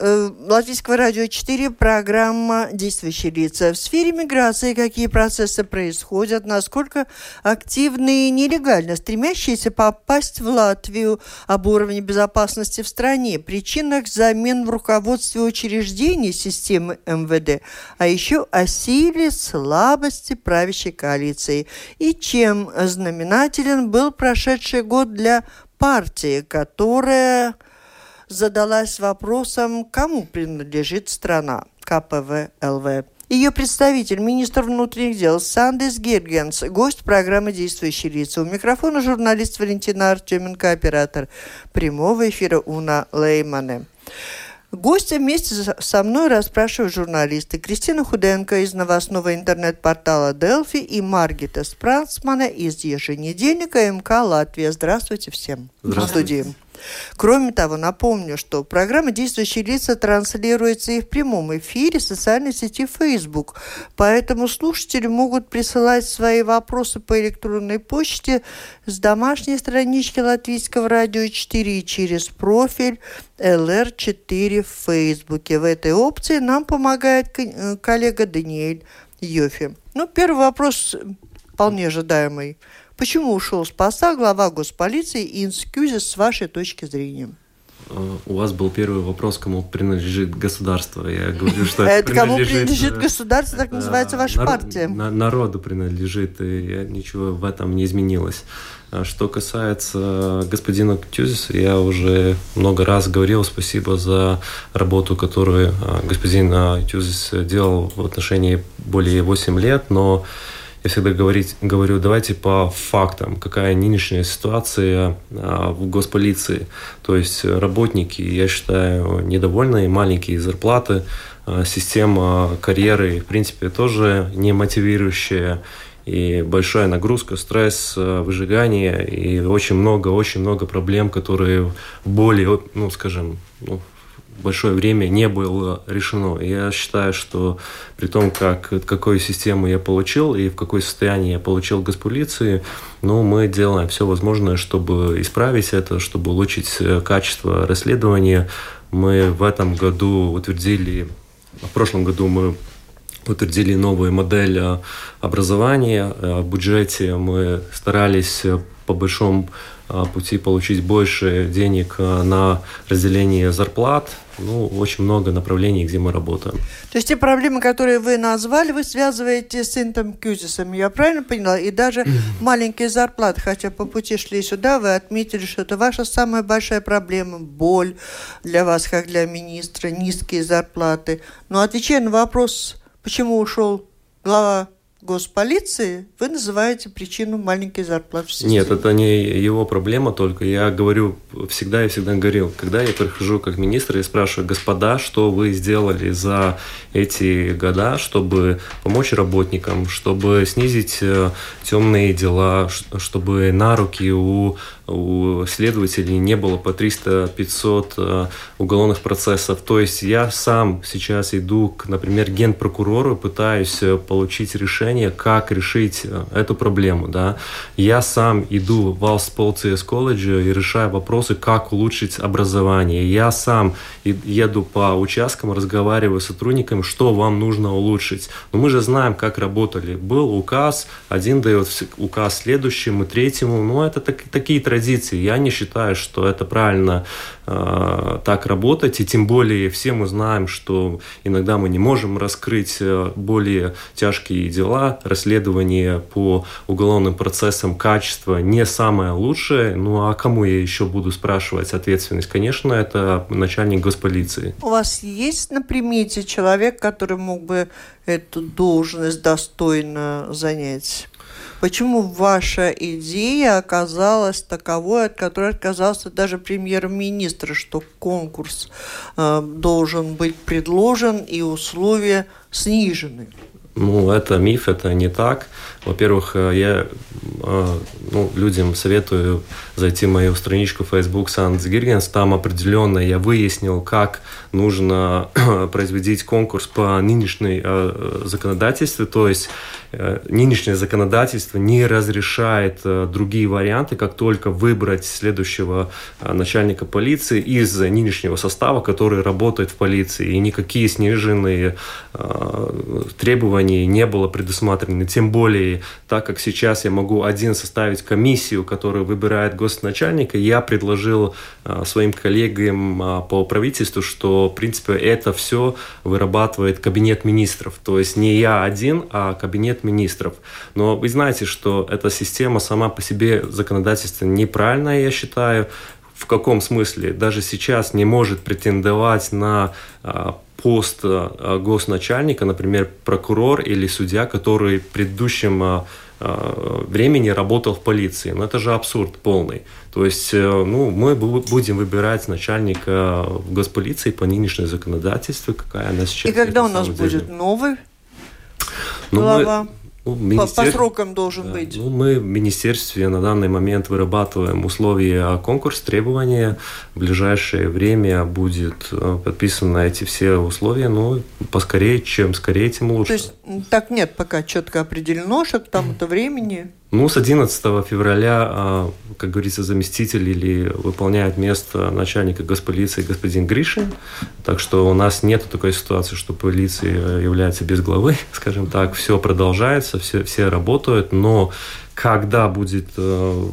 Латвийского радио 4 программа «Действующие лица». В сфере миграции какие процессы происходят, насколько активны и нелегально стремящиеся попасть в Латвию, об уровне безопасности в стране, причинах замен в руководстве учреждений системы МВД, а еще о силе, слабости правящей коалиции. И чем знаменателен был прошедший год для партии, которая задалась вопросом, кому принадлежит страна КПВ-ЛВ. Ее представитель, министр внутренних дел Сандис Гиргенс, гость программы «Действующие лица». У микрофона журналист Валентина Артеменко, оператор прямого эфира Уна Леймане. Гостя вместе со мной расспрашивают журналисты Кристина Худенко из новостного интернет-портала Делфи и Маргита Спранцмане из еженедельника МК «Латвия». Здравствуйте всем. Здравствуйте. В Кроме того, напомню, что программа «Действующие лица» транслируется и в прямом эфире в социальной сети Facebook, поэтому слушатели могут присылать свои вопросы по электронной почте с домашней странички Латвийского радио 4 через профиль LR4 в Фейсбуке. В этой опции нам помогает э, коллега Даниэль Йофи. Ну, первый вопрос вполне ожидаемый. Почему ушел с поста глава госполиции Инскюзис с вашей точки зрения? Э, у вас был первый вопрос, кому принадлежит государство. Я говорю, что это кому принадлежит э, государство, так называется ваша партия. Народу принадлежит, и ничего в этом не изменилось. А что касается господина Тюзиса, я уже много раз говорил спасибо за работу, которую э, господин Тюзис делал в отношении более 8 лет, но я всегда говорить, говорю, давайте по фактам, какая нынешняя ситуация а, в госполиции. То есть работники, я считаю, недовольны, маленькие зарплаты, а, система карьеры, в принципе, тоже не мотивирующая и большая нагрузка, стресс, а, выжигание и очень много, очень много проблем, которые более, ну, скажем, ну, большое время не было решено. Я считаю, что при том, как, какую систему я получил и в какое состоянии я получил госполиции, ну, мы делаем все возможное, чтобы исправить это, чтобы улучшить э, качество расследования. Мы в этом году утвердили, в прошлом году мы утвердили новую модель э, образования. Э, в бюджете мы старались по большому пути получить больше денег на разделение зарплат ну, очень много направлений, где мы работаем. То есть те проблемы, которые вы назвали, вы связываете с интом-кьюзисом, я правильно поняла? И даже маленькие зарплаты, хотя по пути шли сюда, вы отметили, что это ваша самая большая проблема, боль для вас, как для министра, низкие зарплаты. Но отвечая на вопрос, почему ушел глава госполиции, вы называете причину маленькой зарплаты в системе. Нет, это не его проблема только. Я говорю всегда и всегда говорил, когда я прихожу как министр и спрашиваю, господа, что вы сделали за эти года, чтобы помочь работникам, чтобы снизить э, темные дела, чтобы на руки у у следователей не было по 300-500 э, уголовных процессов. То есть я сам сейчас иду к, например, генпрокурору, пытаюсь э, получить решение, как решить э, эту проблему. Да. Я сам иду в Алсполциес колледже и решаю вопросы, как улучшить образование. Я сам еду по участкам, разговариваю с сотрудниками, что вам нужно улучшить. Но мы же знаем, как работали. Был указ, один дает указ следующему, третьему. Ну, это так, такие традиции традиции. Я не считаю, что это правильно э, так работать, и тем более все мы знаем, что иногда мы не можем раскрыть э, более тяжкие дела, расследование по уголовным процессам, качество не самое лучшее. Ну а кому я еще буду спрашивать ответственность? Конечно, это начальник госполиции. У вас есть на примете человек, который мог бы эту должность достойно занять? Почему ваша идея оказалась таковой, от которой отказался даже премьер-министр, что конкурс э, должен быть предложен и условия снижены? Ну, это миф, это не так. Во-первых, э, я э, ну, людям советую зайти в мою страничку Facebook Санкт Гиргенс. Там определенно я выяснил, как нужно производить конкурс по нынешней э, законодательству. То есть нынешнее законодательство не разрешает другие варианты, как только выбрать следующего начальника полиции из нынешнего состава, который работает в полиции. И никакие сниженные требования не было предусмотрены. Тем более так как сейчас я могу один составить комиссию, которая выбирает госначальника, я предложил а, своим коллегам а, по правительству, что, в принципе, это все вырабатывает кабинет министров. То есть не я один, а кабинет министров. Но вы знаете, что эта система сама по себе законодательство неправильная, я считаю. В каком смысле? Даже сейчас не может претендовать на а, пост э, госначальника, например, прокурор или судья, который в предыдущем э, э, времени работал в полиции. Но это же абсурд полный. То есть ну, мы будем выбирать начальника госполиции по нынешней законодательству, какая она сейчас. И когда у нас деле. будет новый ну, глава? Мы, ну, министер... по, по срокам должен да, быть. Ну, мы в министерстве на данный момент вырабатываем условия конкурс, требования. В ближайшее время будет э, подписаны эти все условия. Ну, поскорее, чем скорее, тем лучше. То есть так нет пока четко определено, что к тому-то времени ну, с 11 февраля, а, как говорится, заместитель или выполняет место начальника госполиции господин Гришин. Так что у нас нет такой ситуации, что полиция является без главы, скажем так. Все продолжается, все, все работают, но когда будет э,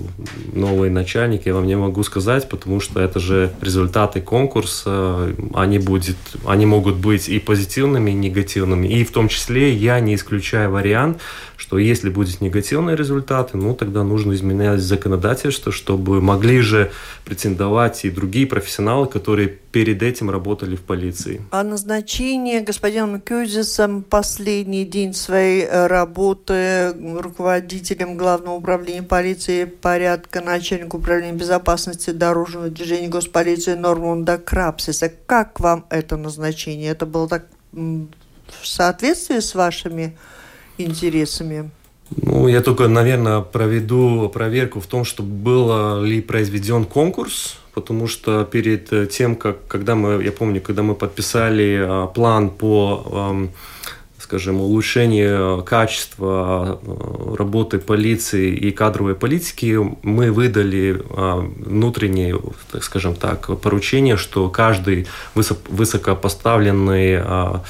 новый начальник, я вам не могу сказать, потому что это же результаты конкурса, они, будет, они могут быть и позитивными, и негативными. И в том числе я не исключаю вариант, что если будут негативные результаты, ну тогда нужно изменять законодательство, чтобы могли же претендовать и другие профессионалы, которые перед этим работали в полиции. А назначение господином Кюзисом последний день своей э, работы руководителем Главного управления полиции порядка, начальника управления безопасности дорожного движения госполиции Нормунда Крапсиса. Как вам это назначение? Это было так в соответствии с вашими интересами? Ну, я только, наверное, проведу проверку в том, что был ли произведен конкурс, потому что перед тем, как, когда мы, я помню, когда мы подписали а, план по скажем, улучшение качества э, работы полиции и кадровой политики, мы выдали а, внутреннее, так скажем так, поручение, что каждый высокопоставленный а,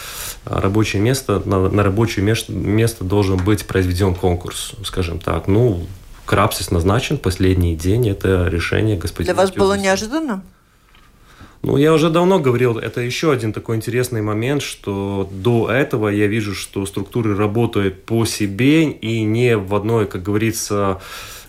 рабочее место, на, на рабочее место, должен быть произведен конкурс, скажем так. Ну, Крапсис назначен последний день, это решение господина. Для вас было неожиданно? Ну, я уже давно говорил, это еще один такой интересный момент, что до этого я вижу, что структуры работают по себе и не в одной, как говорится,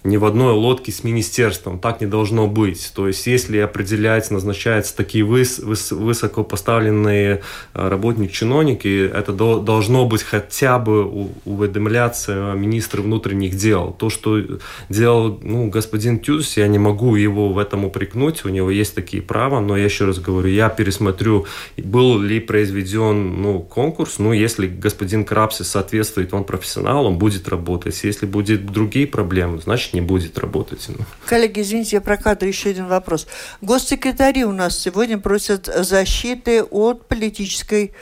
ни в одной лодке с министерством. Так не должно быть. То есть, если определять, назначаются такие выс, выс, высокопоставленные э, работники-чиновники, это до, должно быть хотя бы уведомляться министр внутренних дел. То, что делал ну, господин Тюз, я не могу его в этом упрекнуть, у него есть такие права, но я еще раз говорю, я пересмотрю, был ли произведен ну, конкурс, ну, если господин Крапсис соответствует, он профессионал, он будет работать. Если будет другие проблемы, значит, не будет работать. Коллеги, извините, я прокадываю еще один вопрос. Госсекретари у нас сегодня просят защиты от политической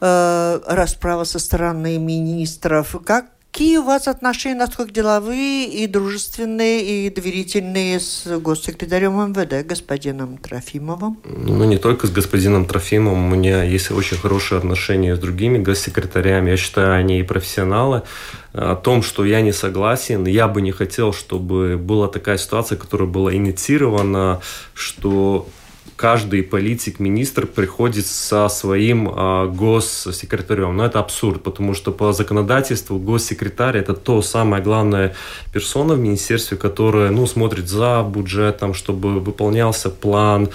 э, расправы со стороны министров. Как Какие у вас отношения, насколько деловые и дружественные, и доверительные с госсекретарем МВД, господином Трофимовым? Ну, не только с господином Трофимовым. У меня есть очень хорошие отношения с другими госсекретарями. Я считаю, они и профессионалы. О том, что я не согласен, я бы не хотел, чтобы была такая ситуация, которая была инициирована, что каждый политик-министр приходит со своим э, госсекретарем. Но это абсурд, потому что по законодательству госсекретарь это то самая главная персона в министерстве, которая ну, смотрит за бюджетом, чтобы выполнялся план,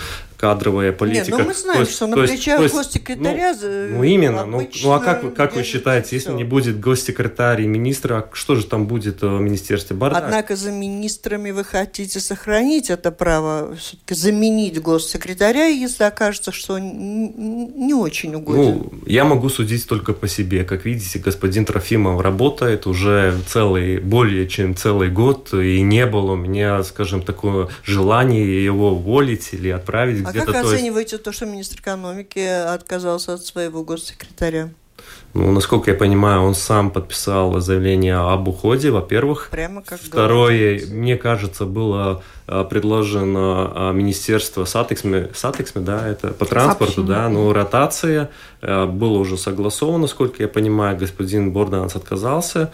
кадровая политика. Нет, ну мы знаем, есть, что на плечах есть, госсекретаря ну, ну именно, ну, ну а как, как вы считаете, если не будет госсекретарь и министра, что же там будет в министерстве? Бардак. Однако за министрами вы хотите сохранить это право, все-таки заменить госсекретаря, если окажется, что не очень угоден. Ну, я могу судить только по себе. Как видите, господин Трофимов работает уже целый, более чем целый год, и не было у меня, скажем, такое желание его уволить или отправить а. А как оцениваете то, что министр экономики отказался от своего госсекретаря? Ну, насколько я понимаю, он сам подписал заявление об уходе, во-первых. Прямо как Второе, говорится. мне кажется, было предложено а, министерство satiksme, satiksme, да, это по транспорту, Сообщение. да, но ротация а, было уже согласовано, насколько я понимаю, господин Борданс отказался.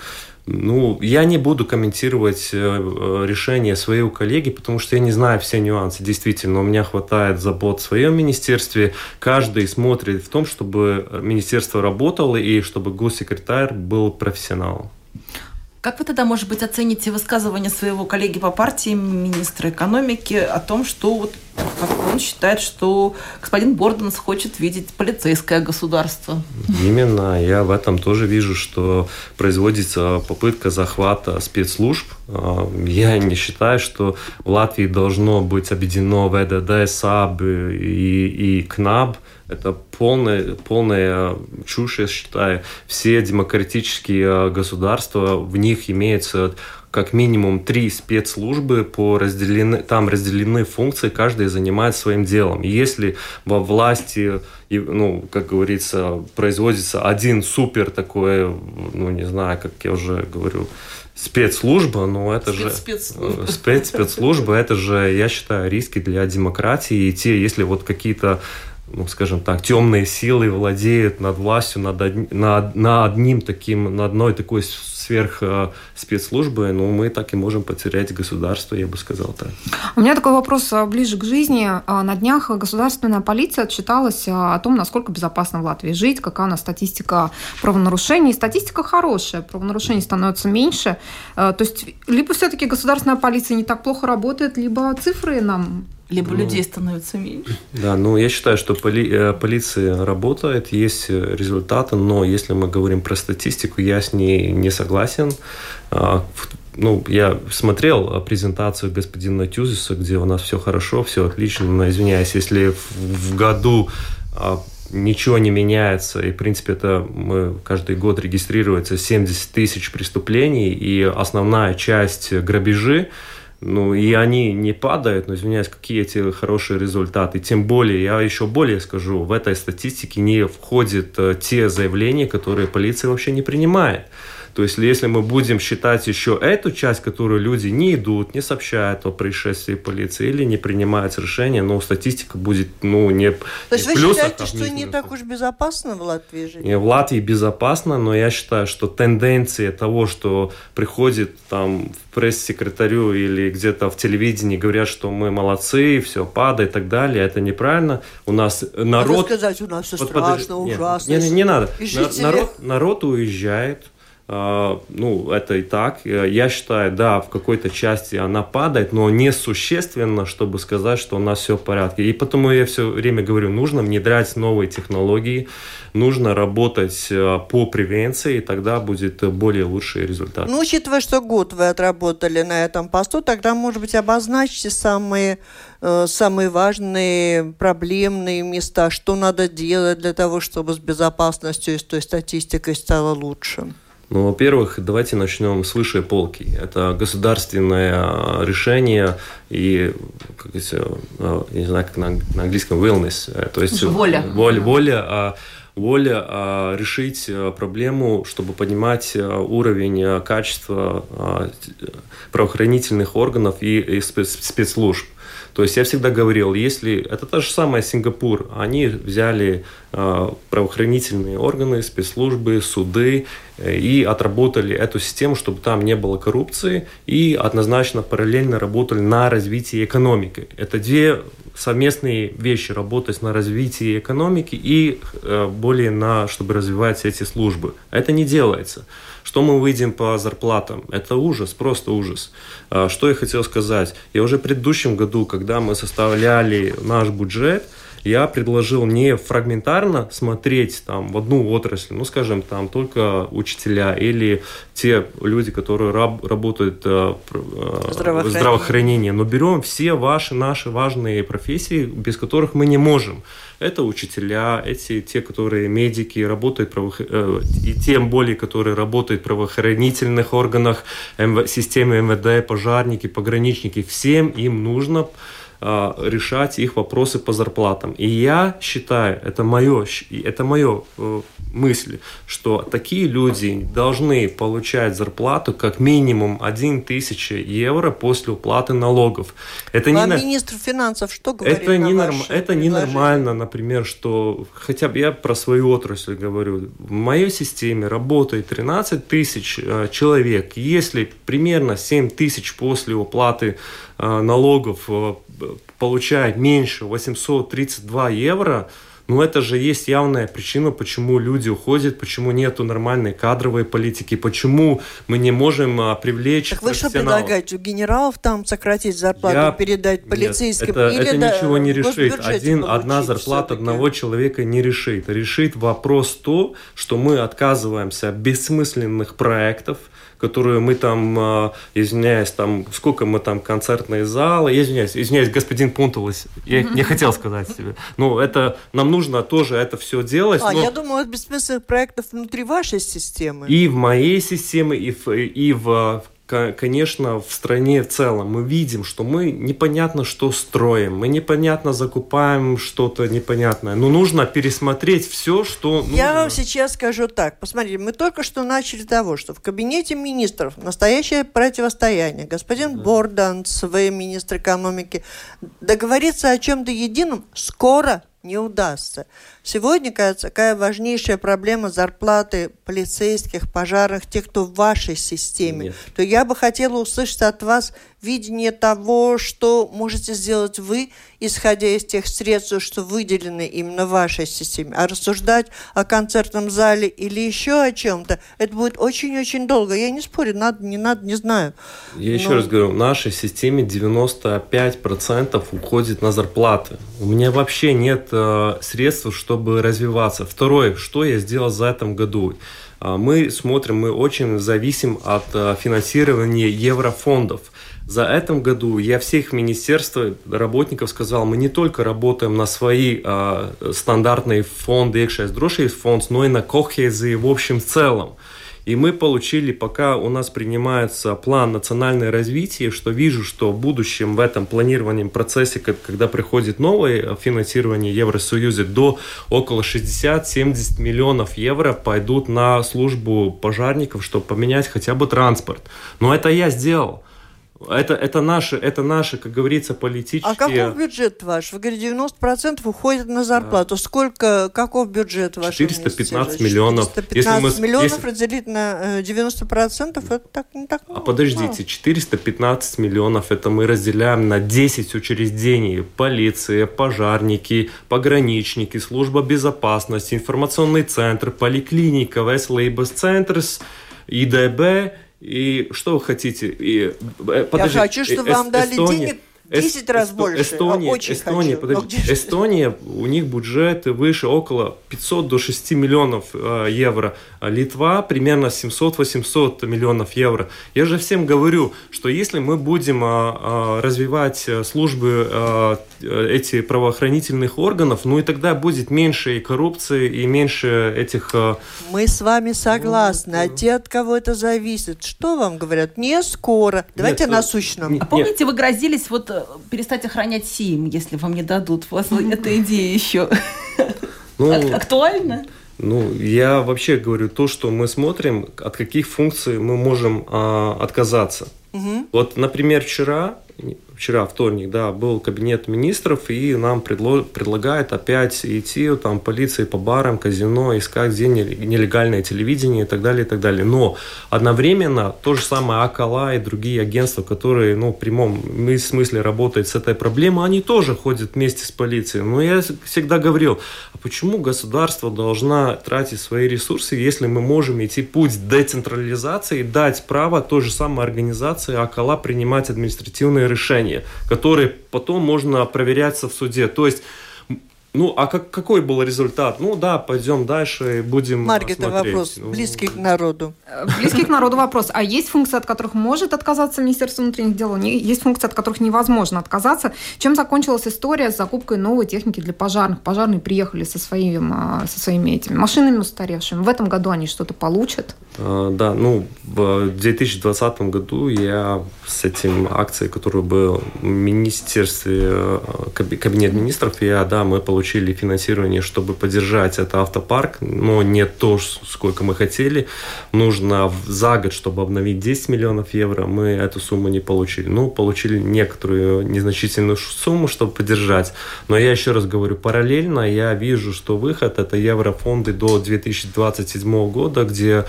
Ну, я не буду комментировать э, решение своего коллеги, потому что я не знаю все нюансы. Действительно, у меня хватает забот в своем министерстве. Каждый смотрит в том, чтобы министерство работало и чтобы госсекретарь был профессионалом. Как вы тогда, может быть, оцените высказывание своего коллеги по партии, министра экономики, о том, что вот как он считает, что господин Борденс хочет видеть полицейское государство? Именно. Я в этом тоже вижу, что производится попытка захвата спецслужб. А, я не считаю, что в Латвии должно быть объединено ВДД, САБ и, и КНАБ – это полная, полная чушь, я считаю. Все демократические э, государства, в них имеется как минимум три спецслужбы, по разделены, там разделены функции, каждый занимается своим делом. И если во власти, ну, как говорится, производится один супер такой, ну, не знаю, как я уже говорю, спецслужба, ну это спец, же спецслужба. Э, спец, спецслужба, это же, я считаю, риски для демократии. И те, если вот какие-то ну, скажем так, темные силы владеют над властью, над, над, над одним таким, на одной такой сверх э, спецслужбы, ну, мы так и можем потерять государство, я бы сказал так. У меня такой вопрос а, ближе к жизни. А, на днях государственная полиция отчиталась а, о том, насколько безопасно в Латвии жить, какая у нас статистика правонарушений. Статистика хорошая, правонарушений становится меньше. То есть либо все-таки государственная полиция не так плохо работает, либо цифры нам либо ну, людей становится меньше. Да, ну я считаю, что поли, э, полиция работает, есть э, результаты, но если мы говорим про статистику, я с ней не согласен. А, ну, я смотрел презентацию господина Тюзиса, где у нас все хорошо, все отлично, но извиняюсь, если в, в году а, ничего не меняется, и, в принципе, это мы каждый год регистрируется 70 тысяч преступлений, и основная часть грабежи, ну, и они не падают, но, извиняюсь, какие эти хорошие результаты. Тем более, я еще более скажу, в этой статистике не входят э, те заявления, которые полиция вообще не принимает. То есть, если мы будем считать еще эту часть, которую люди не идут, не сообщают о происшествии полиции или не принимают решения, но статистика будет, ну, не То есть не вы плюсах, считаете, а что не так уж безопасно в Латвии жить? Не, в Латвии безопасно, но я считаю, что тенденция того, что приходит там в пресс-секретарю или где-то в телевидении говорят, что мы молодцы, все падает и так далее, это неправильно. У нас народ... Надо сказать, у нас все страшно, ужасно. Не, не, не надо. Народ, народ уезжает, а, ну, это и так. Я считаю, да, в какой-то части она падает, но не существенно, чтобы сказать, что у нас все в порядке. И потому я все время говорю, нужно внедрять новые технологии, нужно работать э, по превенции, и тогда будет более лучший результат. Ну, учитывая, что год вы отработали на этом посту, тогда, может быть, обозначьте самые, э, самые важные проблемные места, что надо делать для того, чтобы с безопасностью и с той статистикой стало лучше. Ну, во-первых, давайте начнем с высшей полки. Это государственное решение и, как э, я не знаю, как на, на английском, wellness. Э, то есть воля. Воля, воля, а, воля а, решить э, проблему, чтобы поднимать уровень качества правоохранительных органов и спецслужб. То есть я всегда говорил, если это та же самая Сингапур, они взяли э, правоохранительные органы, спецслужбы, суды, и отработали эту систему, чтобы там не было коррупции, и однозначно параллельно работали на развитии экономики. Это две совместные вещи, работать на развитии экономики и э, более на, чтобы развивать эти службы. Это не делается. Что мы выйдем по зарплатам? Это ужас, просто ужас. А, что я хотел сказать? Я уже в предыдущем году, когда мы составляли наш бюджет, я предложил не фрагментарно смотреть там в одну отрасль, ну, скажем, там только учителя или те люди, которые раб, работают э, э, здравоохранение. в здравоохранении, но берем все ваши, наши важные профессии, без которых мы не можем. Это учителя, эти те, которые медики, работают правоох... э, и тем более, которые работают в правоохранительных органах, МВ... системе МВД, пожарники, пограничники, всем им нужно решать их вопросы по зарплатам. И я считаю, это мое, это мое э, мысль, что такие люди должны получать зарплату как минимум 1 тысяча евро после уплаты налогов. Это Вам не министр финансов что говорит это не норм, Это ненормально, например, что хотя бы я про свою отрасль говорю. В моей системе работает 13 тысяч э, человек. Если примерно 7 тысяч после уплаты э, налогов получает меньше 832 евро, ну это же есть явная причина, почему люди уходят, почему нету нормальной кадровой политики, почему мы не можем а, привлечь Так вы что предлагаете, у генералов там сократить зарплату, Я... передать полицейским? Нет, это, или это да, ничего не решит. Один, одна зарплата одного человека не решит. Решит вопрос то, что мы отказываемся от бессмысленных проектов, которую мы там, а, извиняюсь, там, сколько мы там концертные залы, я извиняюсь, извиняюсь, господин Пунтулас, я не хотел сказать себе. Ну, это, нам нужно тоже это все делать. А, но... я думаю, бессмысленных проектов внутри вашей системы. И в моей системе, и в, и в конечно, в стране в целом мы видим, что мы непонятно что строим, мы непонятно закупаем что-то непонятное. Но нужно пересмотреть все, что нужно. Я вам сейчас скажу так. Посмотрите, мы только что начали того, что в кабинете министров настоящее противостояние. Господин да. Бордан, свой министр экономики, договориться о чем-то едином скоро не удастся. Сегодня, кажется, какая важнейшая проблема зарплаты полицейских, пожарных, тех, кто в вашей системе, Нет. то я бы хотела услышать от вас видение того, что можете сделать вы, исходя из тех средств, что выделены именно в вашей системе. А рассуждать о концертном зале или еще о чем-то, это будет очень-очень долго. Я не спорю, надо, не надо, не знаю. Я Но... еще раз говорю, в нашей системе 95% уходит на зарплаты. У меня вообще нет э, средств, чтобы развиваться. Второе, что я сделал за этом году? А, мы смотрим, мы очень зависим от э, финансирования еврофондов. За этом году я всех министерств, работников сказал, мы не только работаем на свои э, стандартные фонды, iekšējais drošības фонд, но и на кохезии в общем целом. И мы получили, пока у нас принимается план национальное развитие, что вижу, что в будущем в этом планированном процессе, когда приходит новое финансирование Евросоюза, до около 60-70 миллионов евро пойдут на службу пожарников, чтобы поменять хотя бы транспорт. Но это я сделал. Это, это, наши, это наши, как говорится, политические... А каков бюджет ваш? Вы говорите, 90% уходит на зарплату. Да. Сколько, каков бюджет ваш? 415 миллионов. 415 если мы, миллионов если... разделить на 90%, э, это так, не так много. А подождите, 415 миллионов, это мы разделяем на 10 учреждений. Полиция, пожарники, пограничники, служба безопасности, информационный центр, поликлиника, Веслейбас-центр, ИДБ и что вы хотите? И, э, подожди, Я хочу, чтобы э, вам дали денег 10 раз больше. Эстония, Очень Эстония, хочу. подожди, Эстония, у них бюджет выше около 500 до 6 миллионов э, евро. А Литва примерно 700-800 миллионов евро. Я же всем говорю, что если мы будем э, развивать службы э, эти правоохранительных органов, ну и тогда будет меньше и коррупции, и меньше этих... Э... Мы с вами согласны. Ну, а те, от кого это зависит, что вам говорят? Не скоро. Давайте нет, насущном. а помните, вы грозились вот перестать охранять СИМ, если вам не дадут. У вас эта идея еще ну, актуальна? Ну, я вообще говорю то, что мы смотрим, от каких функций мы можем а, отказаться. Угу. Вот, например, вчера, вчера вторник, да, был кабинет министров, и нам предло, предлагает опять идти там полиции по барам, казино, искать где нелегальное телевидение и так далее, и так далее. Но одновременно то же самое Акала и другие агентства, которые, ну, в прямом смысле работают с этой проблемой, они тоже ходят вместе с полицией. Но я всегда говорил, а почему государство должна тратить свои ресурсы, если мы можем идти путь децентрализации, дать право той же самой организации Акала принимать административные решения, которые потом можно проверяться в суде. То есть ну, а как, какой был результат? Ну да, пойдем дальше и будем Маргита, смотреть. вопрос, ну, близкий к народу. Э, близкий к народу вопрос. А есть функции, от которых может отказаться Министерство внутренних дел? Есть функции, от которых невозможно отказаться. Чем закончилась история с закупкой новой техники для пожарных? Пожарные приехали со, своим, а, со своими этими машинами устаревшими. В этом году они что-то получат? А, да, ну, в 2020 году я с этим акцией, которая была в Министерстве, э, Кабинет министров, я, да, мы получили финансирование, чтобы поддержать этот автопарк, но не то, сколько мы хотели. Нужно за год, чтобы обновить 10 миллионов евро, мы эту сумму не получили. Ну, получили некоторую незначительную сумму, чтобы поддержать. Но я еще раз говорю, параллельно я вижу, что выход – это еврофонды до 2027 года, где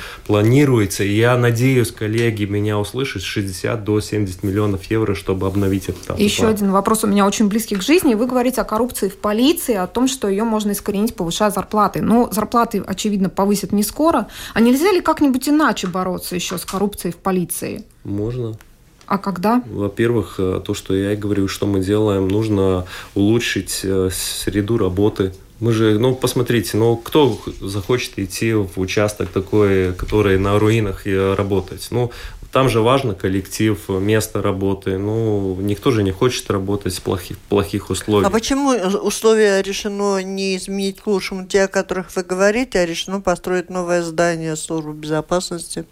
и я надеюсь, коллеги меня услышат, 60 до 70 миллионов евро, чтобы обновить этот автопарк. Еще один вопрос у меня очень близкий к жизни. Вы говорите о коррупции в полиции, о том, что ее можно искоренить, повышая зарплаты. Но зарплаты, очевидно, повысят не скоро. А нельзя ли как-нибудь иначе бороться еще с коррупцией в полиции? Можно. А когда? Во-первых, э, то, что я и говорю, что мы делаем, нужно улучшить э, среду работы мы же, ну, посмотрите, ну, кто захочет идти в участок такой, который на руинах и работать? Ну, там же важно коллектив, место работы. Ну, никто же не хочет работать в плохих, плохих условиях. А почему условия решено не изменить к лучшему те, о которых вы говорите, а решено построить новое здание службы безопасности?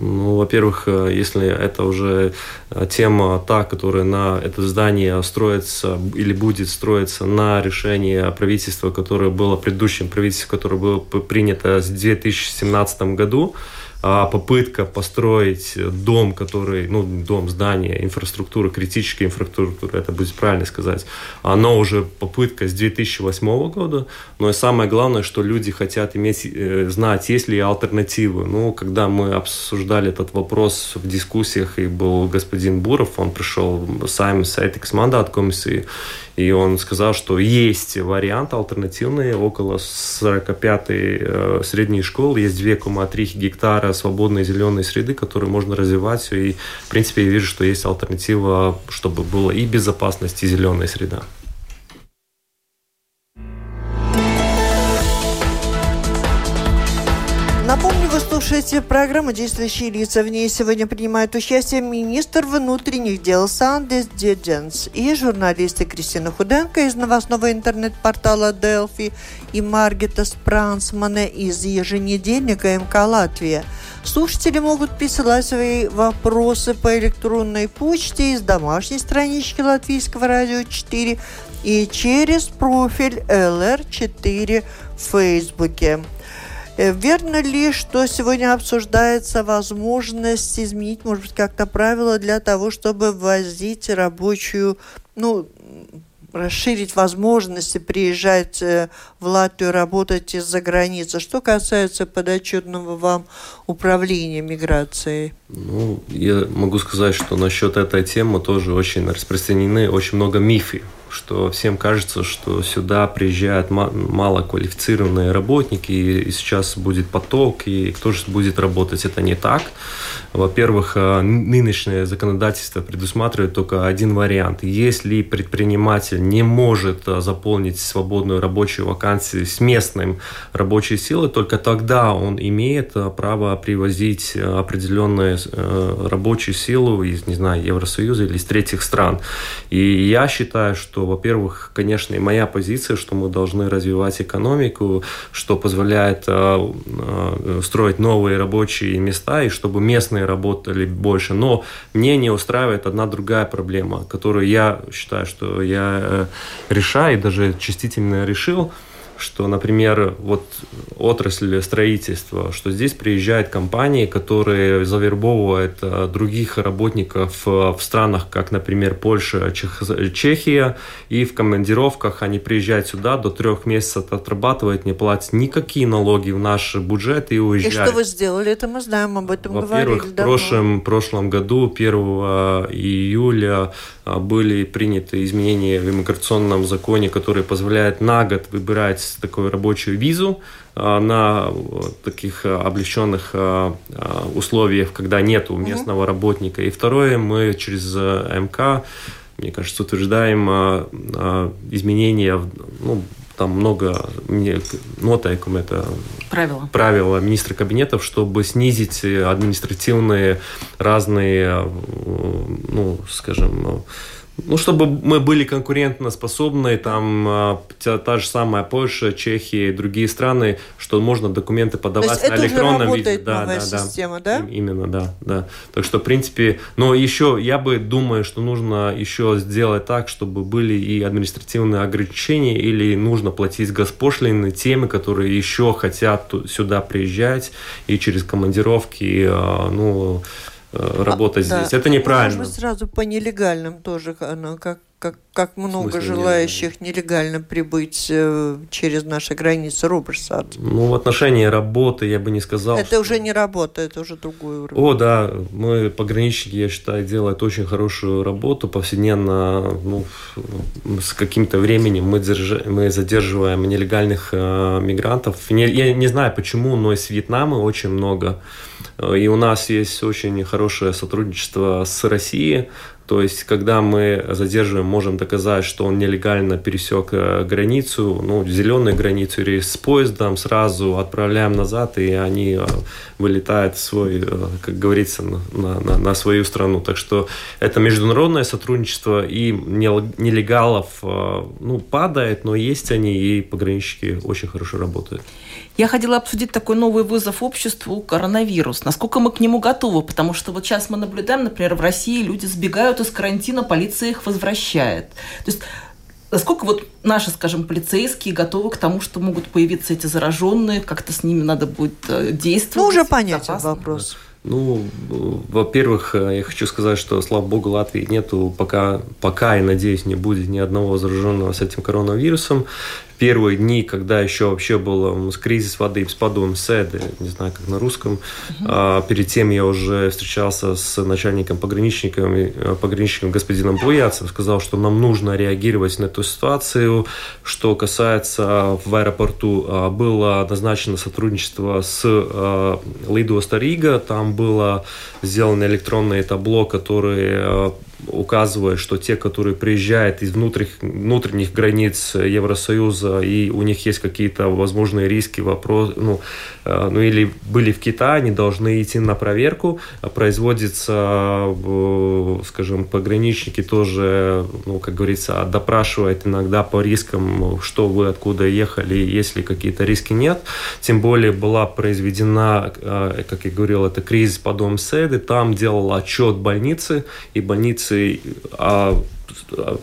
Ну, во-первых, э, если это уже э, тема та, которая на это здание строится или будет строиться на решение правительства, которое было предыдущим правительством, которое было принято в 2017 году, а попытка построить дом, который, ну, дом, здание, инфраструктура, критическая инфраструктура, это будет правильно сказать, она уже попытка с 2008 года, но и самое главное, что люди хотят иметь, э, знать, есть ли альтернативы. Ну, когда мы обсуждали этот вопрос в дискуссиях, и был господин Буров, он пришел сам с этикс мандат комиссии, и он сказал, что есть вариант альтернативный, около 45-й э, средней школы, есть 2,3 гектара свободной зеленой среды, которую можно развивать. И, в принципе, я вижу, что есть альтернатива, чтобы была и безопасность, и зеленая среда. Слушаете программу «Действующие лица». В ней сегодня принимает участие министр внутренних дел Сандес Деденс и журналисты Кристина Худенко из новостного интернет-портала Делфи и Маргита Спрансмана из еженедельника МК «Латвия». Слушатели могут присылать свои вопросы по электронной почте из домашней странички Латвийского радио 4 и через профиль LR4 в Фейсбуке. Э, верно ли, что сегодня обсуждается возможность изменить, может быть, как-то правила для того, чтобы ввозить рабочую, ну, расширить возможности приезжать э, в Латвию, работать из-за границы. Что касается подотчетного вам управления миграцией? Ну, я могу сказать, что насчет этой темы тоже очень распространены очень много мифов что всем кажется, что сюда приезжают малоквалифицированные работники, и сейчас будет поток, и кто же будет работать. Это не так. Во-первых, э, нынешнее законодательство предусматривает только один вариант. Если предприниматель не может э, заполнить свободную рабочую вакансию с местной рабочей силой, только тогда он имеет э, право привозить определенную рабочую силу из, не знаю, Евросоюза или из третьих стран. И я считаю, что во-первых, конечно, и моя позиция, что мы должны развивать экономику, что позволяет э, э, строить новые рабочие места и чтобы местные работали больше. Но мне не устраивает одна другая проблема, которую я считаю, что я э, решаю и даже частично решил. Что, например, вот отрасль строительства, что здесь приезжают компании, которые завербовывают э, других работников э, в странах, как, например, Польша, Чех, Чехия, и в командировках они приезжают сюда, до трех месяцев отрабатывают, не платят никакие налоги в наш бюджет и уезжают. И что вы сделали? Это мы знаем, об этом говорили Во-первых, в прошлом, прошлом году, 1 июля, были приняты изменения в иммиграционном законе, которые позволяют на год выбирать такую рабочую визу а, на таких облегченных а, условиях, когда нет местного работника. И второе, мы через МК, мне кажется, утверждаем изменения ну, там много нотайком это правила. правила министра кабинетов, чтобы снизить административные разные, ну, скажем, ну, чтобы мы были конкурентоспособны, там а, та, та же самая Польша, Чехия и другие страны, что можно документы подавать То есть на электронном виде. Это да, новая да, система, да? И, именно, да, да. Так что, в принципе, но еще я бы думаю, что нужно еще сделать так, чтобы были и административные ограничения, или нужно платить госпошлины теми, которые еще хотят сюда приезжать и через командировки, а, ну, Э, работать а, здесь. Да. Это неправильно. Может сразу по нелегальным тоже, как как, как много желающих нелегально прибыть э, через наши границы Руберсад. Ну, в отношении работы я бы не сказал. Это что... уже не работа, это уже другой уровень. О, да, мы, пограничники, я считаю, делают очень хорошую работу повседневно. Ну, с каким-то временем мы, держи, мы задерживаем нелегальных э, мигрантов. Не, я не знаю почему, но из Вьетнама очень много. Э, и у нас есть очень хорошее сотрудничество с Россией. То есть, когда мы задерживаем, можем доказать, что он нелегально пересек э, границу, ну, зеленую границу, или с поездом сразу отправляем назад, и они э, вылетают в свой, как говорится, на, на, на свою страну. Так что это международное сотрудничество, и нелегалов ну, падает, но есть они, и пограничники очень хорошо работают. Я хотела обсудить такой новый вызов обществу – коронавирус. Насколько мы к нему готовы? Потому что вот сейчас мы наблюдаем, например, в России люди сбегают из карантина, полиция их возвращает. То есть Насколько вот наши, скажем, полицейские готовы к тому, что могут появиться эти зараженные, как-то с ними надо будет э, действовать? Ну, уже понятен вопрос. Ну, во-первых, э, я хочу сказать, что, слава богу, Латвии нету пока, пока, и надеюсь, не будет ни одного зараженного с этим коронавирусом первые дни, когда еще вообще был кризис воды с подуем седы, не знаю, как на русском. А, перед тем я уже встречался с начальником пограничником, э, пограничником господином Буяцем, сказал, что нам нужно реагировать на эту ситуацию. Что касается в аэропорту, было назначено сотрудничество с Лидо Старига, там было сделано электронное табло, которое указывая, что те, которые приезжают из внутренних, внутренних границ Евросоюза, и у них есть какие-то возможные риски, вопрос, ну, э, ну или были в Китае, они должны идти на проверку. Производится, э, скажем, пограничники тоже, ну, как говорится, допрашивают иногда по рискам, что вы откуда ехали, если какие-то риски нет. Тем более была произведена, э, как я говорил, это кризис по дому СЭДы, там делал отчет больницы, и больницы больницы а,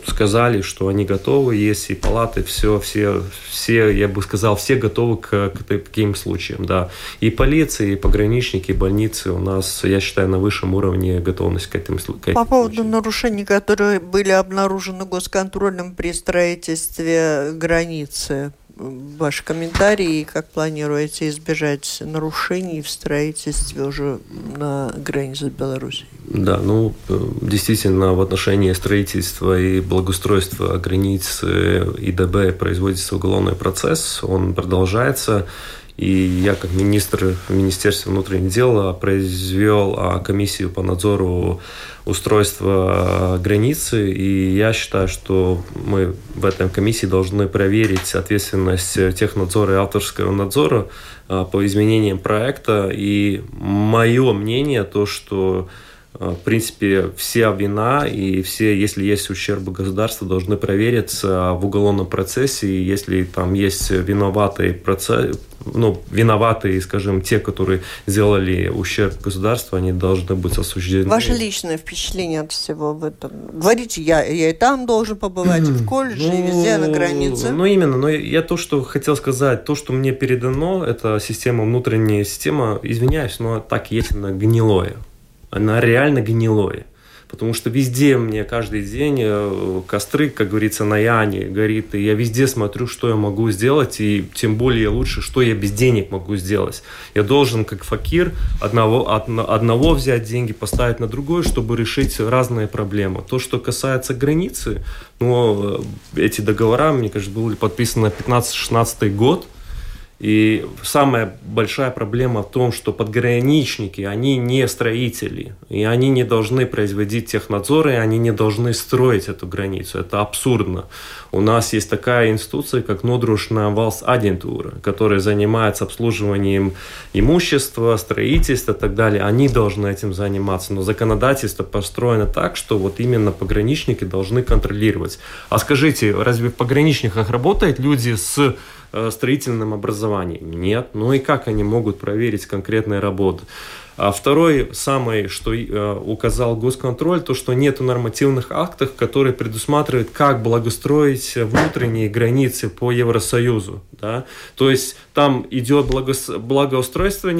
сказали, что они готовы, есть и палаты, все, все, все, я бы сказал, все готовы к, к таким случаям, да. И полиция, и пограничники, и больницы у нас, я считаю, на высшем уровне готовность к этим, к этим По поводу случаям. нарушений, которые были обнаружены госконтролем при строительстве границы, ваши комментарии, как планируете избежать нарушений в строительстве уже на границе с Беларусью? Да, ну, действительно, в отношении строительства и благоустройства границ ИДБ производится уголовный процесс, он продолжается. И я, как министр Министерства внутренних дел, произвел а, комиссию по надзору устройства границы. И я считаю, что мы в этой комиссии должны проверить соответственность технадзора и авторского надзора по изменениям проекта. И мое мнение то, что в принципе, вся вина и все, если есть ущерб государства, должны провериться в уголовном процессе. И если там есть виноватые процесс, ну, виноватые, скажем, те, которые сделали ущерб государству, они должны быть осуждены. Ваше личное впечатление от всего в этом? Говорите, я, я и там должен побывать, и в колледже, ну, и везде на границе. Ну, именно. Но я то, что хотел сказать, то, что мне передано, это система, внутренняя система, извиняюсь, но так есть, она гнилое она реально гнилое. Потому что везде мне каждый день э, костры, как говорится, на Яне горит. И я везде смотрю, что я могу сделать. И тем более лучше, что я без денег могу сделать. Я должен, как факир, одного, от, одного взять деньги, поставить на другой, чтобы решить разные проблемы. То, что касается границы, ну, э, эти договора, мне кажется, были подписаны на 15-16 год. И самая большая проблема в том, что подграничники, они не строители, и они не должны производить технадзор, и они не должны строить эту границу. Это абсурдно. У нас есть такая институция, как Нодрушная Валс Агентура, которая занимается обслуживанием имущества, строительства и так далее. Они должны этим заниматься. Но законодательство построено так, что вот именно пограничники должны контролировать. А скажите, разве в пограничниках работают люди с Э, строительном образовании? Нет. Ну и как они могут проверить конкретные работы? А второй, самый, что э, указал госконтроль, то, что нет нормативных актов, которые предусматривают, как благостроить внутренние границы по Евросоюзу. Да? То есть там идет благоустройство,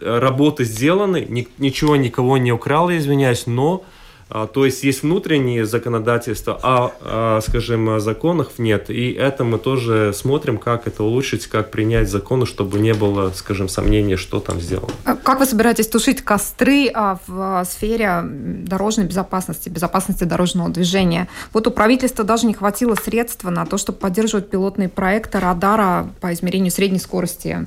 работы сделаны, ничего никого не украл, извиняюсь, но то есть есть внутренние законодательства, а, а, скажем, законов нет. И это мы тоже смотрим, как это улучшить, как принять законы, чтобы не было, скажем, сомнений, что там сделано. А как вы собираетесь тушить костры в сфере дорожной безопасности, безопасности дорожного движения? Вот у правительства даже не хватило средств на то, чтобы поддерживать пилотные проекты радара по измерению средней скорости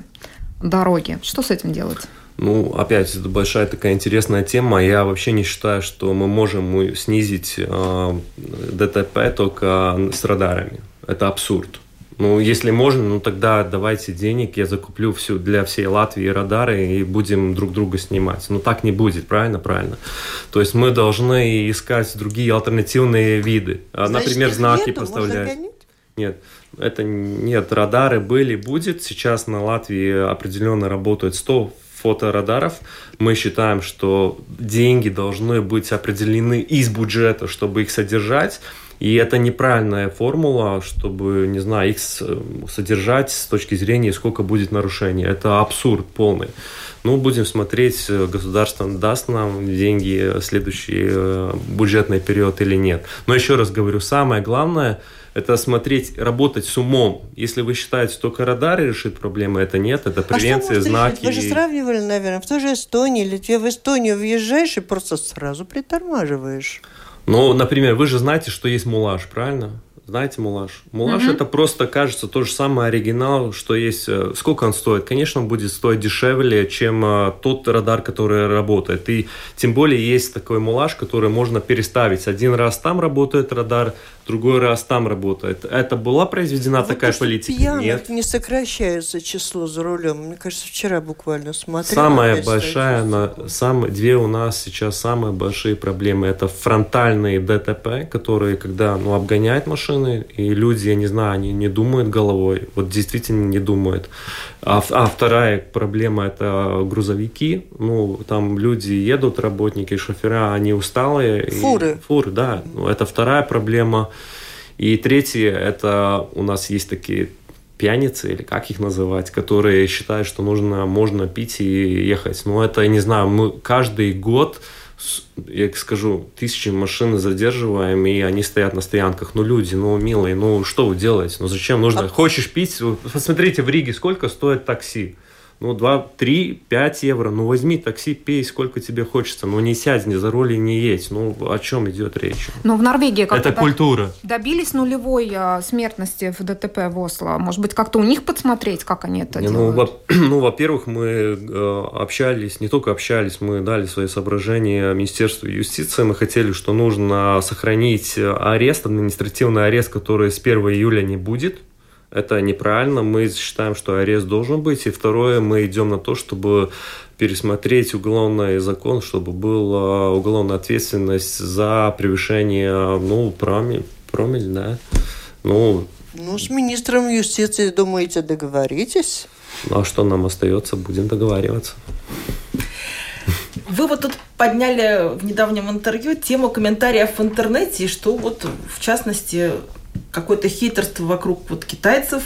дороги. Что с этим делать? Ну, опять, это большая такая интересная тема. Я вообще не считаю, что мы можем снизить э, ДТП только с радарами. Это абсурд. Ну, если можно, ну тогда давайте денег, я закуплю всю для всей Латвии радары и будем друг друга снимать. Но так не будет, правильно? Правильно. То есть мы должны искать другие альтернативные виды. А, Значит, Например, знаки нету, поставлять. Нет, это нет, радары были, будет. Сейчас на Латвии определенно работают 100 фоторадаров. Мы считаем, что деньги должны быть определены из бюджета, чтобы их содержать. И это неправильная формула, чтобы, не знаю, их содержать с точки зрения, сколько будет нарушений. Это абсурд полный. Ну, будем смотреть, государство даст нам деньги следующий э, бюджетный период или нет. Но еще раз говорю, самое главное – это смотреть, работать с умом. Если вы считаете, только радары решит проблемы, это нет, это превенция, а что знаки. Решить? Вы же сравнивали, наверное, в той же Эстонии, или тебе в Эстонию въезжаешь и просто сразу притормаживаешь. Ну, например, вы же знаете, что есть мулаж, правильно? Знаете мулаж? Мулаж угу. это просто кажется то же самое оригинал, что есть. Э, сколько он стоит? Конечно, он будет стоить дешевле, чем э, тот радар, который работает. И тем более есть такой мулаж, который можно переставить. Один раз там работает радар, другой раз там работает. Это была произведена такая вот то, политика? Пьяных Нет. не сокращается число за рулем. Мне кажется, вчера буквально смотрела. Самая большая, на, сам, две у нас сейчас самые большие проблемы. Это фронтальные ДТП, которые, когда ну, обгоняют машины, и люди, я не знаю, они не думают головой. Вот действительно не думают. А, а вторая проблема – это грузовики. Ну, там люди едут, работники, шофера, они усталые. Фуры. И, фуры, да. Ну, это вторая проблема. И третье, это у нас есть такие пьяницы, или как их называть, которые считают, что нужно, можно пить и ехать. Но это, я не знаю, мы каждый год, я скажу, тысячи машин задерживаем, и они стоят на стоянках. Ну, люди, ну, милые, ну, что вы делаете? Ну, зачем нужно? А... Хочешь пить? Посмотрите, в Риге сколько стоит такси ну, 2, 3, 5 евро, ну, возьми такси, пей, сколько тебе хочется, ну, не сядь, не за руль и не едь, ну, о чем идет речь? Ну, в Норвегии как-то... Это культура. Добились нулевой а, смертности в ДТП в Осло, может быть, как-то у них подсмотреть, как они это не, делают? Ну, во- ну, во-первых, мы э, общались, не только общались, мы дали свои соображения Министерству юстиции, мы хотели, что нужно сохранить арест, административный арест, который с 1 июля не будет, Это неправильно. Мы считаем, что арест должен быть. И второе, мы идем на то, чтобы пересмотреть уголовный закон, чтобы была уголовная ответственность за превышение, ну, промиль, промиль да. Ну, ну, с министром юстиции, думаете, договоритесь? Ну, а что нам остается? Будем договариваться. Вы вот тут подняли в недавнем интервью тему комментариев в интернете, и что вот, в частности, какое-то хейтерство вокруг вот китайцев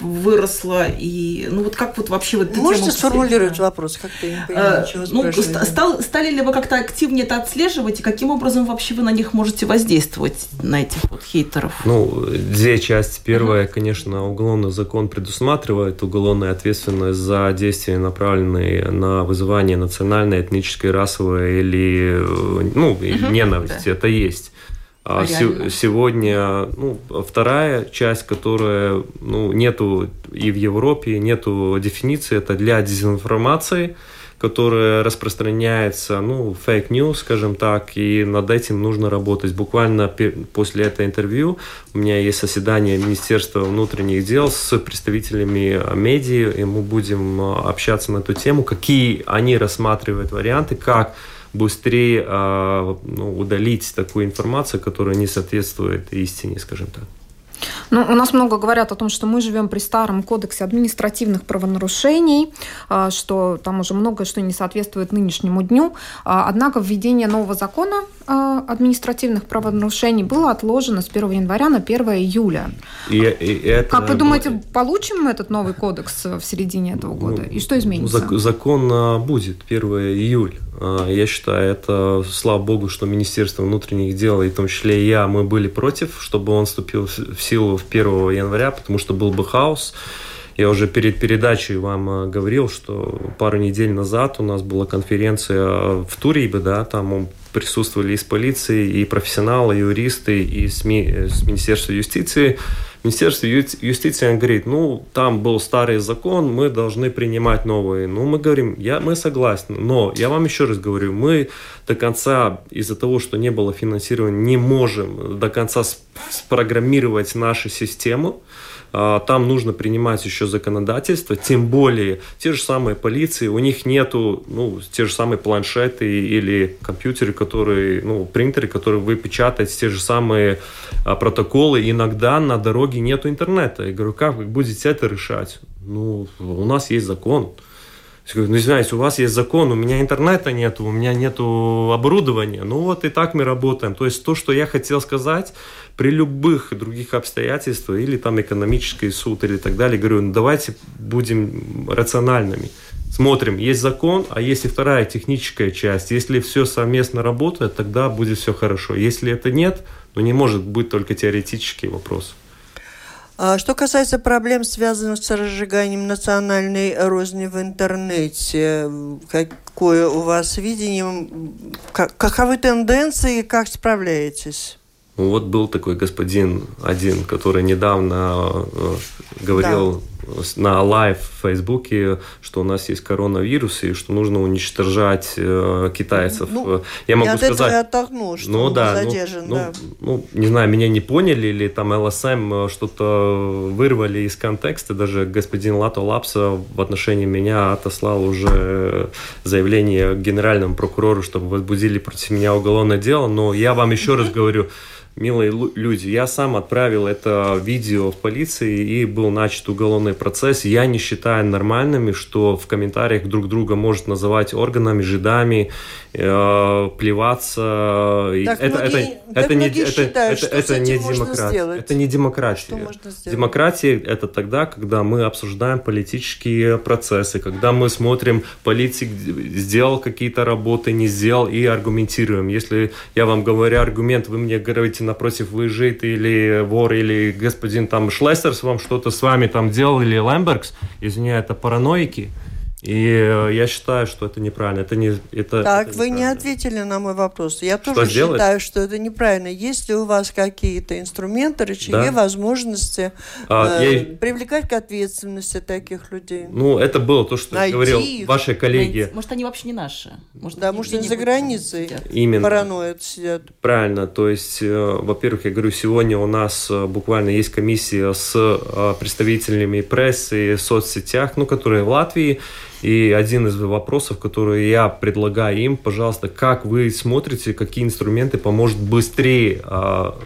выросла и ну вот как вот вообще вот можете сформулировать вопрос как ты не понимаю, чего ну стал, стали ли вы как-то активнее это отслеживать и каким образом вообще вы на них можете воздействовать на этих вот хейтеров ну две части первая uh-huh. конечно уголовный закон предусматривает уголовную ответственность за действия направленные на вызывание национальной этнической расовой или ну uh-huh. ненависти да. это есть а сегодня ну, вторая часть, которая ну, нету и в Европе, нету дефиниции, это для дезинформации, которая распространяется, ну, фейк news, скажем так, и над этим нужно работать. Буквально после этого интервью у меня есть заседание Министерства внутренних дел с представителями медиа, и мы будем общаться на эту тему, какие они рассматривают варианты, как быстрее а, ну, удалить такую информацию, которая не соответствует истине, скажем так. Ну, у нас много говорят о том, что мы живем при старом кодексе административных правонарушений, а, что там уже многое что не соответствует нынешнему дню. А, однако введение нового закона административных правонарушений было отложено с 1 января на 1 июля. И, и это... Как вы думаете, получим мы этот новый кодекс в середине этого года? Ну, и что изменится? Закон будет 1 июля. Я считаю, это, слава богу, что Министерство внутренних дел, и в том числе и я, мы были против, чтобы он вступил в силу 1 января, потому что был бы хаос. Я уже перед передачей вам э, говорил, что пару недель назад у нас была конференция в Турибе, да, там присутствовали из полиции, и профессионалы, и юристы, и СМИ, э, с Министерства юстиции. Министерство юстиции говорит, ну, там был старый закон, мы должны принимать новые. Ну, мы говорим, я, мы согласны, но я вам еще раз говорю, мы до конца, из-за того, что не было финансирования, не можем до конца спрограммировать нашу систему, там нужно принимать еще законодательство, тем более те же самые полиции, у них нету, ну, те же самые планшеты или компьютеры, которые, ну, принтеры, которые вы печатаете, те же самые а, протоколы. Иногда на дороге нету интернета. Я говорю, как вы будете это решать? Ну, у нас есть закон. Ну, извиняюсь, у вас есть закон, у меня интернета нет, у меня нет оборудования. Ну вот и так мы работаем. То есть то, что я хотел сказать, при любых других обстоятельствах, или там экономический суд, или так далее, говорю, ну давайте будем рациональными. Смотрим, есть закон, а есть и вторая техническая часть. Если все совместно работает, тогда будет все хорошо. Если это нет, ну не может быть только теоретический вопрос. А что касается проблем, связанных с разжиганием национальной розни в интернете, какое у вас видение, каковы тенденции, как справляетесь? Вот был такой господин один, который недавно э, говорил на live в Фейсбуке, что у нас есть коронавирус и что нужно уничтожать э, китайцев. Ну, я могу сказать... Этого я оттолкну, что ну, да, ну, задержан, ну, да. Ну, не знаю, меня не поняли или там ЛСМ э, что-то вырвали из контекста. Даже господин Лато Лапса в отношении меня отослал уже заявление генеральному прокурору, чтобы возбудили против меня уголовное дело. Но я вам еще раз говорю, милые люди, я сам отправил это видео в полиции и был начат уголовный процесс. Я не считаю нормальными, что в комментариях друг друга может называть органами, жидами, э, плеваться. Так это, многие, это, это, не, это, считают, это, это не демократия. Это не демократия. Демократия это тогда, когда мы обсуждаем политические процессы, когда мы смотрим, политик сделал какие-то работы, не сделал и аргументируем. Если я вам говорю аргумент, вы мне говорите напротив выезжает или вор, или господин там Шлессерс вам что-то с вами там делал, или Лэмбергс, извиняюсь, это параноики. И э, я считаю, что это неправильно. Это не, это, так, это вы не ответили на мой вопрос. Я что тоже сделать? считаю, что это неправильно. Есть ли у вас какие-то инструменты, рычаги, Да. возможности А, э, я- привлекать к ответственности таких людей? Ну, это было то, что Найти говорил их. ваши коллеги. Может, они вообще не наши. Может, Да, они может, они за границей. сидят. Именно. Параноид сидят. Правильно, то есть, э, во-первых, я говорю, сегодня у нас э, буквально есть комиссия с э, представителями прессы, соцсетях, ну, которые в Латвии, и один из вопросов, который я предлагаю им, пожалуйста, как вы смотрите, какие инструменты поможет быстрее, а,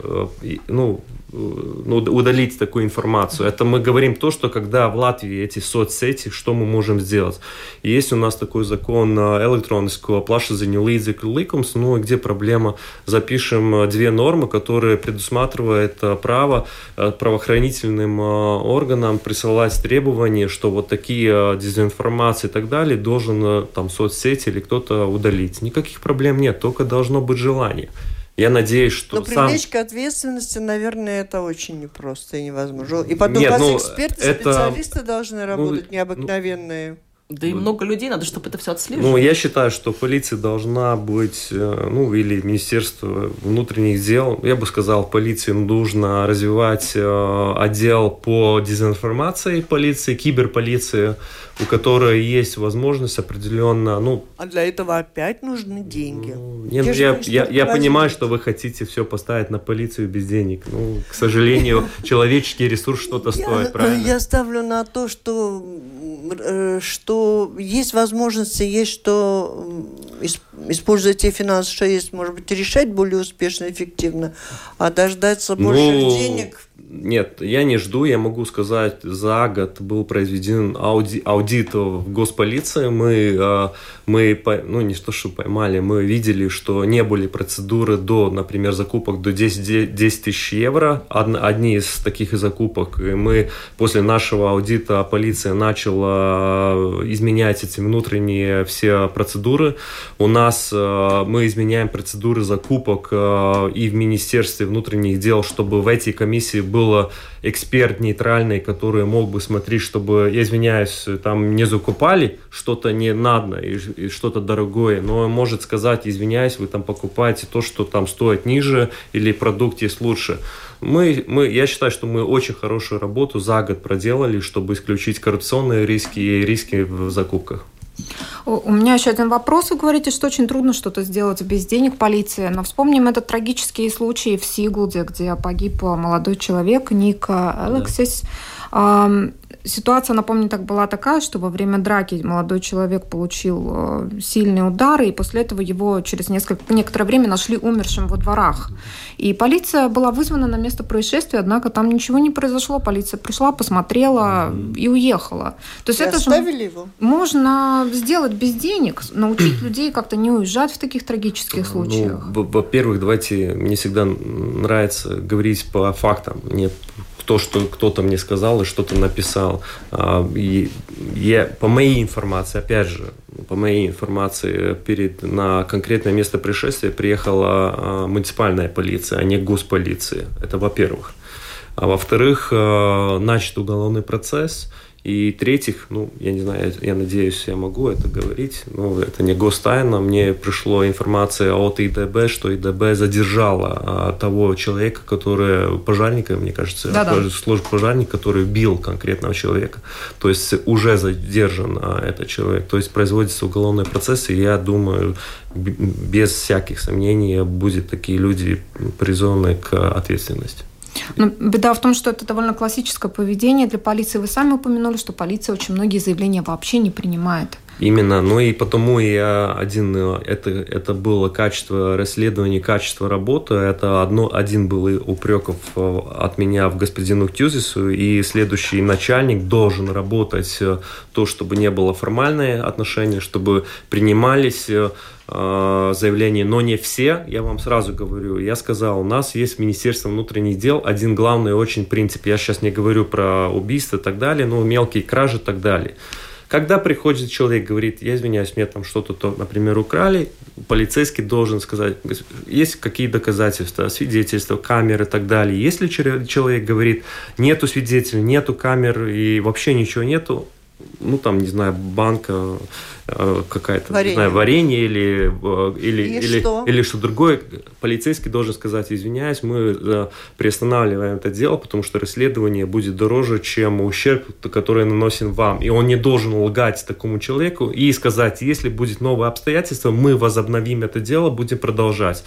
э, ну, ну, удалить такую информацию. Это мы говорим то, что когда в Латвии эти соцсети, что мы можем сделать. Есть у нас такой закон э, электронного плашезания līdzekļu likums, ну, где проблема, запишем э, две нормы, которые предусматривают э, право э, правоохранительным э, органам присылать требования, что вот такие э, дезинформации и так далее должен э, там соцсети или кто-то удалить. Никаких проблем нет, только должно быть желание. Я надеюсь, что Но сам... привлечь к ответственности, наверное, это очень непросто и невозможно. И потом Нет, у вас ну, эксперты, это- специалисты должны работать ну, необыкновенные. Да и много людей надо, чтобы это все Ну, отслеживать. я считаю, что полиция должна быть, э, ну, или Министерство внутренних дел, я бы сказал, полиции нужно развивать э, отдел по дезинформации полиции, киберполиции, у которой есть возможность определенно, ну, А для этого опять нужны деньги. ну, не- Где же я, вы я, что-то я понимаю, что вы хотите все поставить на полицию без денег. Ну, к сожалению, человеческий ресурс что-то стоит, Я, правильно? я ставлю на то, что, э, что есть возможности, есть что используя те финансы, что есть, может быть, решать более успешно, эффективно, а дождаться больших Ну, денег. Нет, я не жду. Я могу сказать, за год был произведен ауди- аудит в госполиции. Мы, э, мы ну не то, что поймали, мы видели, что не были процедуры до, например, закупок до 10, де- 10 тысяч евро. Одни из таких закупок. И мы после нашего аудита полиция начала э, изменять эти внутренние все процедуры. У нас э, мы изменяем процедуры закупок э, и в Министерстве внутренних дел, чтобы в эти комиссии было эксперт нейтральный, который мог бы смотреть, чтобы, я извиняюсь, там не закупали что-то не надо и, и что-то дорогое, но может сказать, извиняюсь, вы там покупаете то, что там стоит ниже или продукт есть лучше. Мы, мы, я считаю, что мы очень хорошую работу за год проделали, чтобы исключить коррупционные риски и риски в закупках. У меня еще один вопрос. Вы говорите, что очень трудно что-то сделать без денег полиции. Но вспомним этот трагический случай в Сигулде, где погиб молодой человек Ника Алексис. Ам, Ситуация, напомню, так была такая, что во время драки молодой человек получил э, сильные удары, и после этого его через несколько, некоторое время нашли умершим во дворах. И полиция была вызвана на место происшествия, однако там ничего не произошло. Полиция пришла, посмотрела и уехала. То есть И это же его? можно сделать без денег, научить людей как-то не уезжать в таких трагических случаях. Ну, во- во-первых, давайте, мне всегда нравится говорить по фактам, не то, что кто-то мне сказал и что-то написал. А, И я, по моей информации, опять же, по моей информации, перед, на конкретное место происшествия приехала а, муниципальная полиция, а не госполиция. Это во-первых. А во-вторых, э, начат уголовный процесс. И третьих, ну, я не знаю, я, надеюсь, я могу это говорить, но это не гостайна. Мне пришла информация от ИДБ, что ИДБ задержала а, того человека, который, пожарника, мне кажется, Да-да. служба пожарник, который бил конкретного человека. То есть уже задержан а, этот человек. То есть производится уголовный процесс, и я думаю, без всяких сомнений будут такие люди призваны к ответственности. Но беда в том, что это довольно классическое поведение для полиции. Вы сами упомянули, что полиция очень многие заявления вообще не принимает. Именно, ну и потому я один, э, это, это было качество расследования, качество работы, это одно, один был упреков э, от меня в господину Тюзису, и следующий начальник должен работать э, то, чтобы не было формальные отношения, чтобы принимались заявления, но не все, я вам сразу говорю, я сказал, у нас есть Министерство внутренних дел один главный очень принцип, я сейчас не говорю про убийства и так далее, но мелкие кражи и так далее. Когда приходит человек, говорит, я извиняюсь, мне там что-то, то, например, украли, полицейский должен сказать, «Гос- есть какие доказательства, свидетельства, камеры и так далее. Если человек говорит, нету свидетелей, нету камер и вообще ничего нету, ну там, не знаю, банка э, какая-то, варенье. не знаю, варенье или, э, или, или, что? или что другое, полицейский должен сказать, извиняюсь, мы э, приостанавливаем это дело, потому что расследование будет дороже, чем ущерб, который наносим вам. И он не должен лгать такому человеку и сказать, если будет новое обстоятельство, мы возобновим это дело, будем продолжать.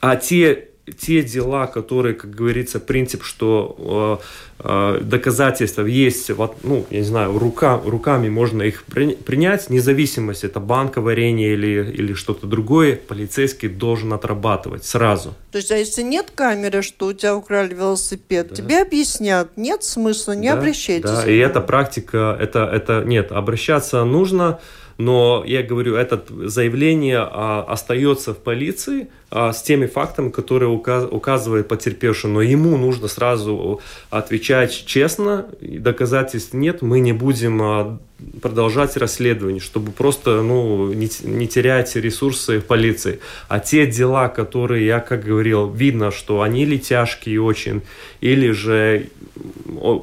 А те те дела, которые, как говорится, принцип, что э, э, доказательства есть, вот, ну, я не знаю, рука, руками можно их принять, независимость, это банка варенье или, или что-то другое, полицейский должен отрабатывать сразу. То есть, а если нет камеры, что у тебя украли велосипед, да. тебе объяснят, нет смысла, не да, обращайтесь. Да, и эта практика, это, это, нет, обращаться нужно, но я говорю, это заявление а, остается в полиции с теми фактами, которые указ, указывает потерпевший, но ему нужно сразу отвечать честно, доказательств нет, мы не будем а, продолжать расследование, чтобы просто ну, не, не терять ресурсы полиции. А те дела, которые, я как говорил, видно, что они или тяжкие очень, или же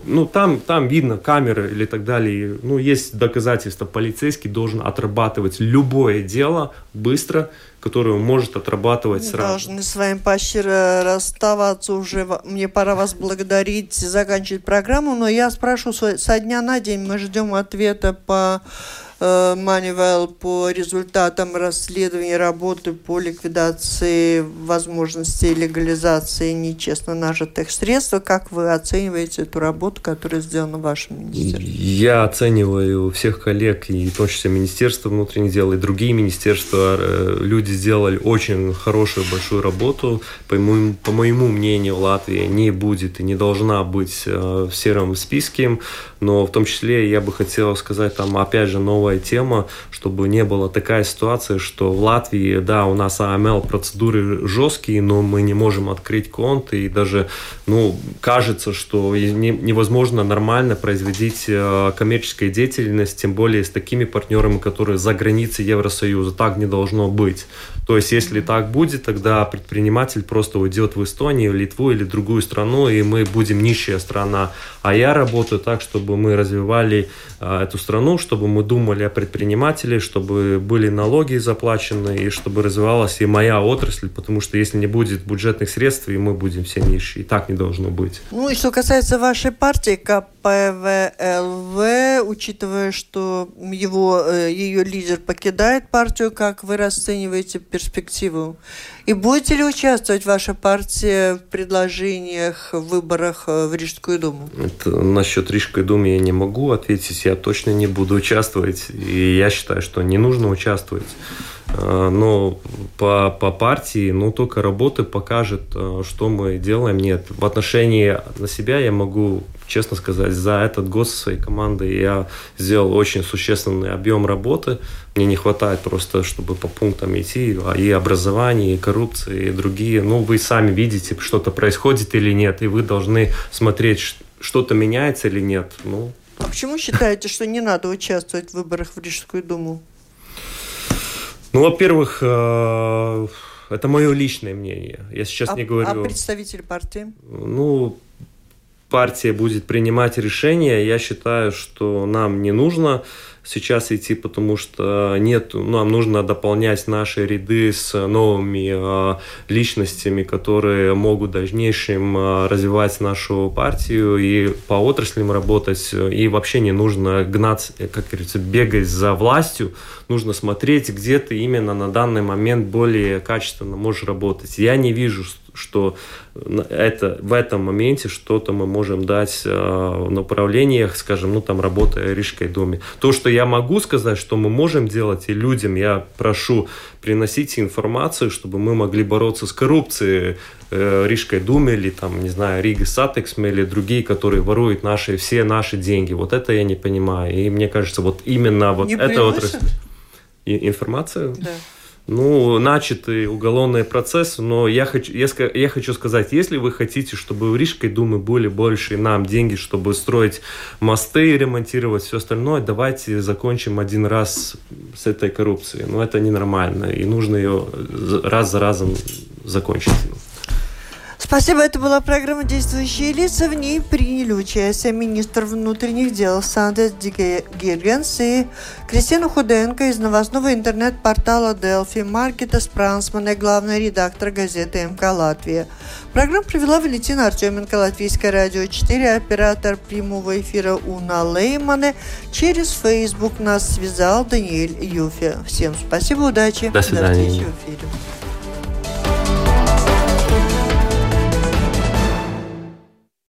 ну, там, там видно камеры или так далее. Ну, есть доказательства. Полицейский должен отрабатывать любое дело быстро, которое он может отрабатывать сразу. Должны с вами, Пащер, расставаться уже. Мне пора вас благодарить, заканчивать программу, но я спрошу со дня на день. Мы ждем ответа по Э, Манивел по результатам расследования работы по ликвидации возможности легализации нечестно нажитых средств. Как вы оцениваете эту работу, которая сделана в вашем министерстве? Я оцениваю всех коллег, и в том числе Министерство внутренних дел, и другие министерства. Э, люди сделали очень хорошую, большую работу. По моему, по моему мнению, Латвия не будет и не должна быть э, в сером списке, но в том числе я бы хотел сказать, там, опять же, новая тема, чтобы не было такая ситуация, что в Латвии, да, у нас АМЛ процедуры жесткие, но мы не можем открыть конт, и даже, ну, кажется, что невозможно нормально производить э, коммерческую деятельность, тем более с такими партнерами, которые за границей Евросоюза. Так не должно быть. То есть, если так будет, тогда предприниматель просто уйдет в Эстонию, Литву или другую страну, и мы будем нищая страна. А я работаю так, чтобы мы развивали а, эту страну, чтобы мы думали о предпринимателе, чтобы были налоги заплачены, и чтобы развивалась и моя отрасль, потому что если не будет бюджетных средств, и мы будем все нищие. И так не должно быть. Ну и что касается вашей партии, КПВЛВ, учитывая, что его, э, ее лидер покидает партию, как вы расцениваете перспективу? И будете ли участвовать ваша партия в предложениях, в выборах э, в Рижскую думу? Это, насчет Рижской думы я не могу ответить. Я точно не буду участвовать. И я считаю, что не нужно участвовать. Э, но по, по партии, ну, только работа покажет, э, что мы делаем. Нет, в отношении на себя я могу честно сказать, за этот год со своей командой я сделал очень существенный объем работы. Мне не хватает просто, чтобы по пунктам идти. А и образование, и коррупция, и другие. Ну, вы сами видите, что-то происходит или нет, и вы должны смотреть, что-то меняется или нет. Ну, а почему считаете, что не надо участвовать в выборах в Рижскую думу? Ну, во-первых, э, это мое личное мнение. Я сейчас а, не говорю... А представитель партии? Ну, партия будет принимать решение, я считаю, что нам не нужно сейчас идти, потому что нет, нам нужно дополнять наши ряды с новыми э, личностями, которые могут в дальнейшем э, развивать нашу партию и по отраслям работать. И вообще не нужно гнаться, как говорится, бегать за властью. Нужно смотреть, где ты именно на данный момент более качественно можешь работать. Я не вижу, что это, в этом моменте что-то мы можем дать э, в направлениях, скажем, ну там работая Рижской доме. То, что я могу сказать, что мы можем делать, и людям я прошу приносить информацию, чтобы мы могли бороться с коррупцией э, Рижской думе или там, не знаю, Rīgas satiksme или другие, которые воруют наши, все наши деньги. Вот это я не понимаю. И мне кажется, вот именно вот не это вот информация. Да ну, начатый уголовный процесс, но я хочу, я, я хочу сказать, если вы хотите, чтобы в Рижской думе были больше нам деньги, чтобы строить мосты, ремонтировать все остальное, давайте закончим один раз с этой коррупцией. Но это ненормально, и нужно ее раз за разом закончить. Спасибо. Это была программа «Действующие лица». В ней приняли участие министр внутренних дел Сандес Гиргенс и Кристина Худенко из новостного интернет-портала Делфи, Маркета Спрансман и главный редактор газеты МК «Латвия». Программу провела Валентина Артеменко, Латвийское радио 4, оператор прямого эфира Уна Леймане. Через Facebook нас связал Даниэль Юфи. Всем спасибо, удачи. До свидания. До встречи в эфире.